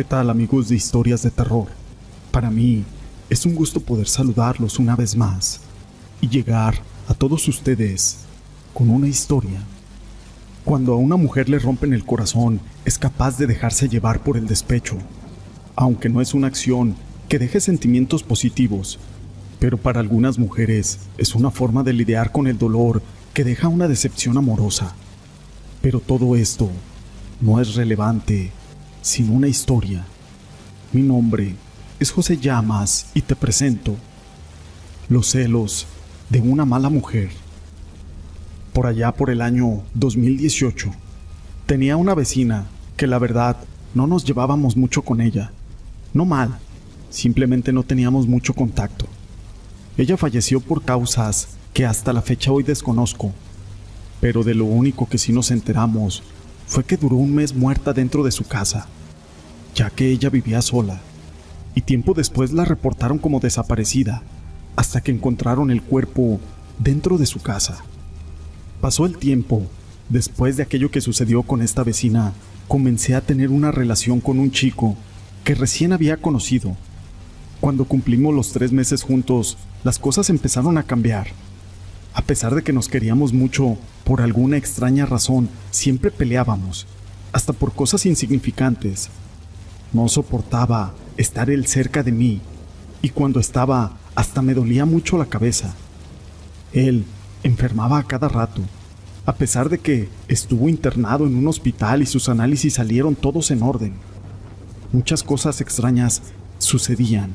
¿Qué tal amigos de historias de terror? Para mí es un gusto poder saludarlos una vez más y llegar a todos ustedes con una historia. Cuando a una mujer le rompen el corazón, es capaz de dejarse llevar por el despecho, aunque no es una acción que deje sentimientos positivos, pero para algunas mujeres es una forma de lidiar con el dolor que deja una decepción amorosa. Pero todo esto no es relevante sin una historia. Mi nombre es José Llamas y te presento Los celos de una mala mujer. Por allá por el año 2018, tenía una vecina que la verdad no nos llevábamos mucho con ella. No mal, simplemente no teníamos mucho contacto. Ella falleció por causas que hasta la fecha hoy desconozco, pero de lo único que sí nos enteramos fue que duró un mes muerta dentro de su casa, ya que ella vivía sola, y tiempo después la reportaron como desaparecida, hasta que encontraron el cuerpo dentro de su casa. Pasó el tiempo, después de aquello que sucedió con esta vecina, comencé a tener una relación con un chico que recién había conocido. Cuando cumplimos los tres meses juntos, las cosas empezaron a cambiar. A pesar de que nos queríamos mucho, por alguna extraña razón, siempre peleábamos, hasta por cosas insignificantes. No soportaba estar él cerca de mí, y cuando estaba, hasta me dolía mucho la cabeza. Él enfermaba a cada rato, a pesar de que estuvo internado en un hospital y sus análisis salieron todos en orden. Muchas cosas extrañas sucedían,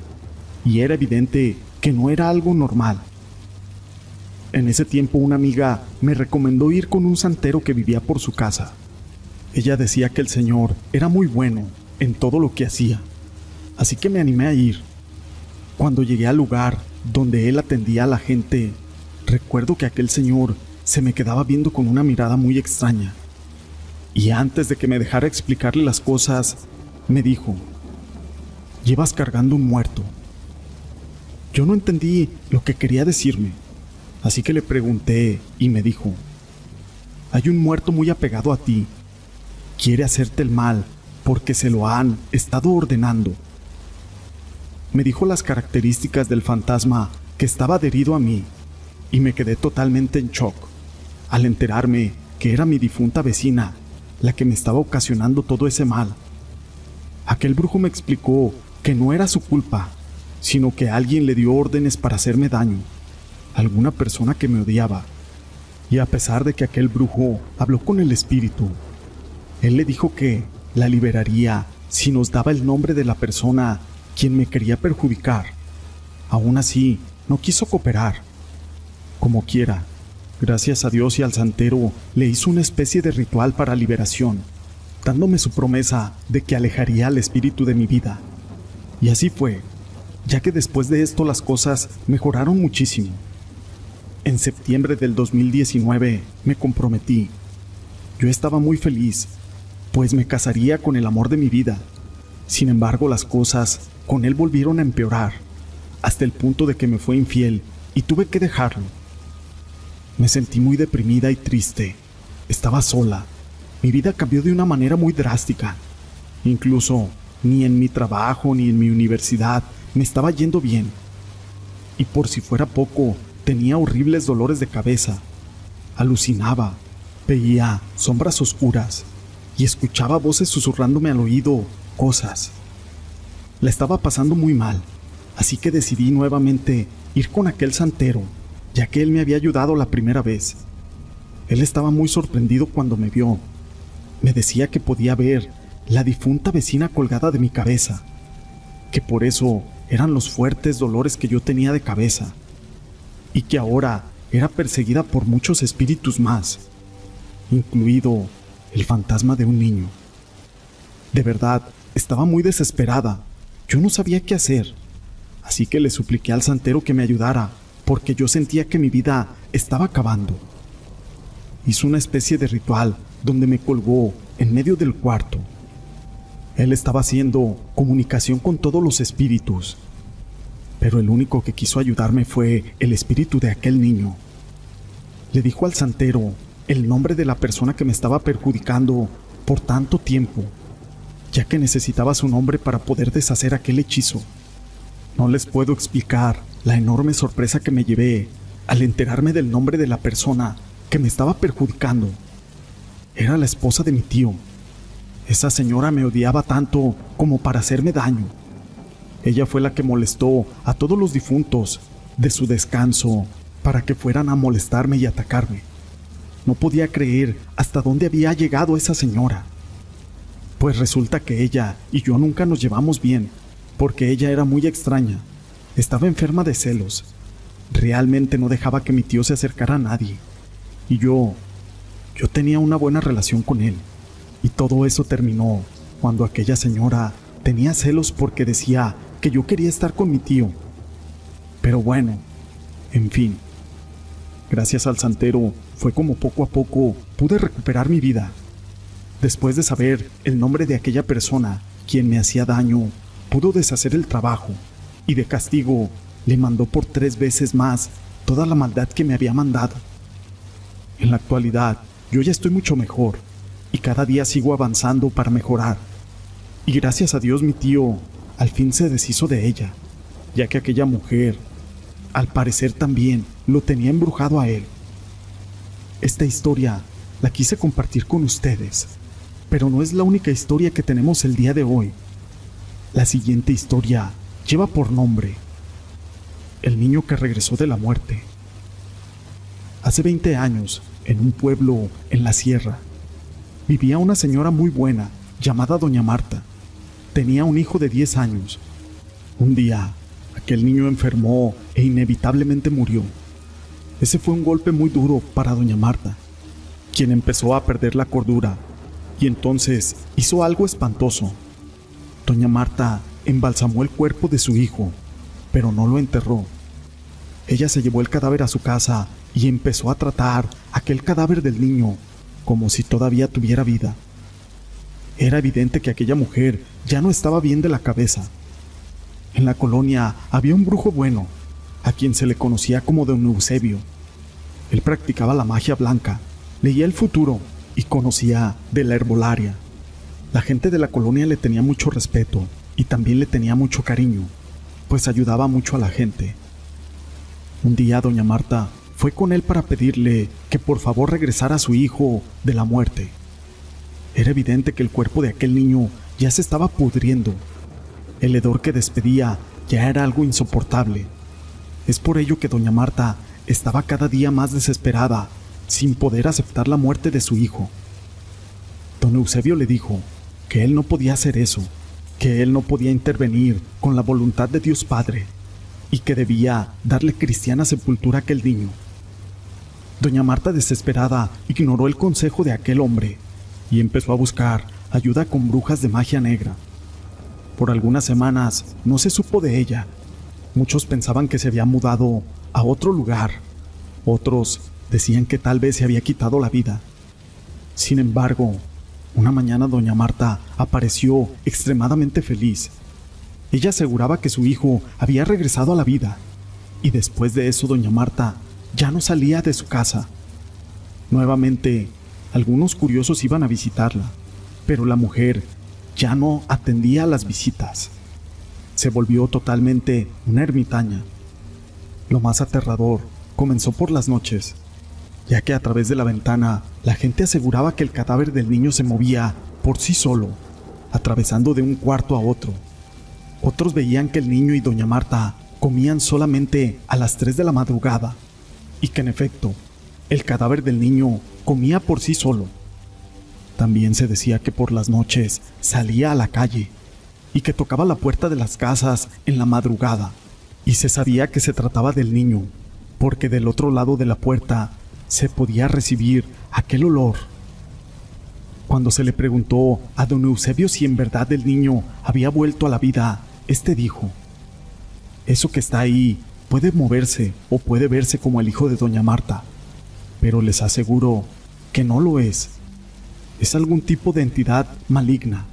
y era evidente que no era algo normal. En ese tiempo una amiga me recomendó ir con un santero que vivía por su casa. Ella decía que el señor era muy bueno en todo lo que hacía, así que me animé a ir. Cuando llegué al lugar donde él atendía a la gente, recuerdo que aquel señor se me quedaba viendo con una mirada muy extraña. Y antes de que me dejara explicarle las cosas, me dijo, llevas cargando un muerto. Yo no entendí lo que quería decirme Así que le pregunté y me dijo, hay un muerto muy apegado a ti. Quiere hacerte el mal porque se lo han estado ordenando. Me dijo las características del fantasma que estaba adherido a mí y me quedé totalmente en shock al enterarme que era mi difunta vecina la que me estaba ocasionando todo ese mal. Aquel brujo me explicó que no era su culpa, sino que alguien le dio órdenes para hacerme daño alguna persona que me odiaba. Y a pesar de que aquel brujo habló con el espíritu, él le dijo que la liberaría si nos daba el nombre de la persona quien me quería perjudicar. Aún así, no quiso cooperar. Como quiera, gracias a Dios y al santero, le hizo una especie de ritual para liberación, dándome su promesa de que alejaría al espíritu de mi vida. Y así fue, ya que después de esto las cosas mejoraron muchísimo. En septiembre del 2019 me comprometí. Yo estaba muy feliz, pues me casaría con el amor de mi vida. Sin embargo, las cosas con él volvieron a empeorar, hasta el punto de que me fue infiel y tuve que dejarlo. Me sentí muy deprimida y triste. Estaba sola. Mi vida cambió de una manera muy drástica. Incluso ni en mi trabajo ni en mi universidad me estaba yendo bien. Y por si fuera poco, Tenía horribles dolores de cabeza. Alucinaba. Veía sombras oscuras y escuchaba voces susurrándome al oído cosas. La estaba pasando muy mal, así que decidí nuevamente ir con aquel santero, ya que él me había ayudado la primera vez. Él estaba muy sorprendido cuando me vio. Me decía que podía ver la difunta vecina colgada de mi cabeza, que por eso eran los fuertes dolores que yo tenía de cabeza y que ahora era perseguida por muchos espíritus más, incluido el fantasma de un niño. De verdad, estaba muy desesperada. Yo no sabía qué hacer. Así que le supliqué al santero que me ayudara, porque yo sentía que mi vida estaba acabando. Hizo una especie de ritual donde me colgó en medio del cuarto. Él estaba haciendo comunicación con todos los espíritus pero el único que quiso ayudarme fue el espíritu de aquel niño. Le dijo al santero el nombre de la persona que me estaba perjudicando por tanto tiempo, ya que necesitaba su nombre para poder deshacer aquel hechizo. No les puedo explicar la enorme sorpresa que me llevé al enterarme del nombre de la persona que me estaba perjudicando. Era la esposa de mi tío. Esa señora me odiaba tanto como para hacerme daño. Ella fue la que molestó a todos los difuntos de su descanso para que fueran a molestarme y atacarme. No podía creer hasta dónde había llegado esa señora. Pues resulta que ella y yo nunca nos llevamos bien, porque ella era muy extraña. Estaba enferma de celos. Realmente no dejaba que mi tío se acercara a nadie. Y yo, yo tenía una buena relación con él. Y todo eso terminó cuando aquella señora tenía celos porque decía que yo quería estar con mi tío. Pero bueno, en fin. Gracias al santero fue como poco a poco pude recuperar mi vida. Después de saber el nombre de aquella persona quien me hacía daño, pudo deshacer el trabajo y de castigo le mandó por tres veces más toda la maldad que me había mandado. En la actualidad, yo ya estoy mucho mejor y cada día sigo avanzando para mejorar. Y gracias a Dios mi tío al fin se deshizo de ella, ya que aquella mujer, al parecer también, lo tenía embrujado a él. Esta historia la quise compartir con ustedes, pero no es la única historia que tenemos el día de hoy. La siguiente historia lleva por nombre El niño que regresó de la muerte. Hace 20 años, en un pueblo en la sierra, vivía una señora muy buena llamada Doña Marta. Tenía un hijo de 10 años. Un día, aquel niño enfermó e inevitablemente murió. Ese fue un golpe muy duro para Doña Marta, quien empezó a perder la cordura y entonces hizo algo espantoso. Doña Marta embalsamó el cuerpo de su hijo, pero no lo enterró. Ella se llevó el cadáver a su casa y empezó a tratar aquel cadáver del niño como si todavía tuviera vida. Era evidente que aquella mujer ya no estaba bien de la cabeza. En la colonia había un brujo bueno, a quien se le conocía como don Eusebio. Él practicaba la magia blanca, leía el futuro y conocía de la herbolaria. La gente de la colonia le tenía mucho respeto y también le tenía mucho cariño, pues ayudaba mucho a la gente. Un día doña Marta fue con él para pedirle que por favor regresara a su hijo de la muerte. Era evidente que el cuerpo de aquel niño ya se estaba pudriendo. El hedor que despedía ya era algo insoportable. Es por ello que doña Marta estaba cada día más desesperada, sin poder aceptar la muerte de su hijo. Don Eusebio le dijo que él no podía hacer eso, que él no podía intervenir con la voluntad de Dios Padre y que debía darle cristiana sepultura a aquel niño. Doña Marta, desesperada, ignoró el consejo de aquel hombre y empezó a buscar ayuda con brujas de magia negra. Por algunas semanas no se supo de ella. Muchos pensaban que se había mudado a otro lugar. Otros decían que tal vez se había quitado la vida. Sin embargo, una mañana doña Marta apareció extremadamente feliz. Ella aseguraba que su hijo había regresado a la vida, y después de eso doña Marta ya no salía de su casa. Nuevamente algunos curiosos iban a visitarla, pero la mujer ya no atendía a las visitas. Se volvió totalmente una ermitaña. Lo más aterrador comenzó por las noches, ya que a través de la ventana la gente aseguraba que el cadáver del niño se movía por sí solo, atravesando de un cuarto a otro. Otros veían que el niño y doña Marta comían solamente a las 3 de la madrugada, y que en efecto, el cadáver del niño comía por sí solo. También se decía que por las noches salía a la calle y que tocaba la puerta de las casas en la madrugada, y se sabía que se trataba del niño, porque del otro lado de la puerta se podía recibir aquel olor. Cuando se le preguntó a don Eusebio si en verdad el niño había vuelto a la vida, éste dijo, Eso que está ahí puede moverse o puede verse como el hijo de doña Marta, pero les aseguro que no lo es. Es algún tipo de entidad maligna.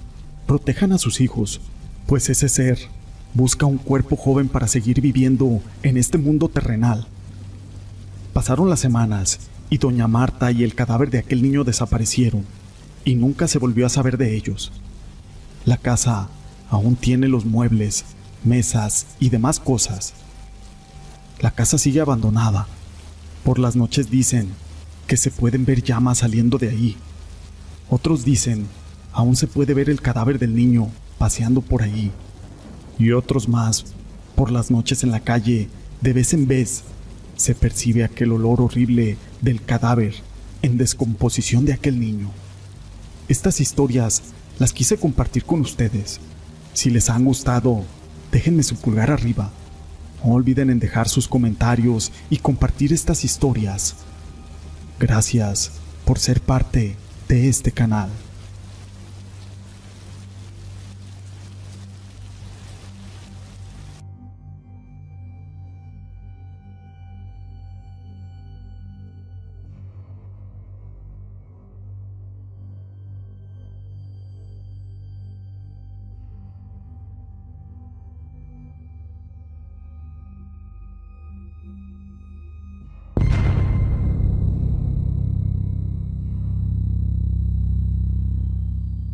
Protejan a sus hijos, pues ese ser busca un cuerpo joven para seguir viviendo en este mundo terrenal. Pasaron las semanas y doña Marta y el cadáver de aquel niño desaparecieron y nunca se volvió a saber de ellos. La casa aún tiene los muebles, mesas y demás cosas. La casa sigue abandonada. Por las noches dicen que se pueden ver llamas saliendo de ahí. Otros dicen, aún se puede ver el cadáver del niño paseando por ahí. Y otros más, por las noches en la calle, de vez en vez, se percibe aquel olor horrible del cadáver en descomposición de aquel niño. Estas historias las quise compartir con ustedes. Si les han gustado, déjenme su pulgar arriba. No olviden en dejar sus comentarios y compartir estas historias. Gracias por ser parte de este canal.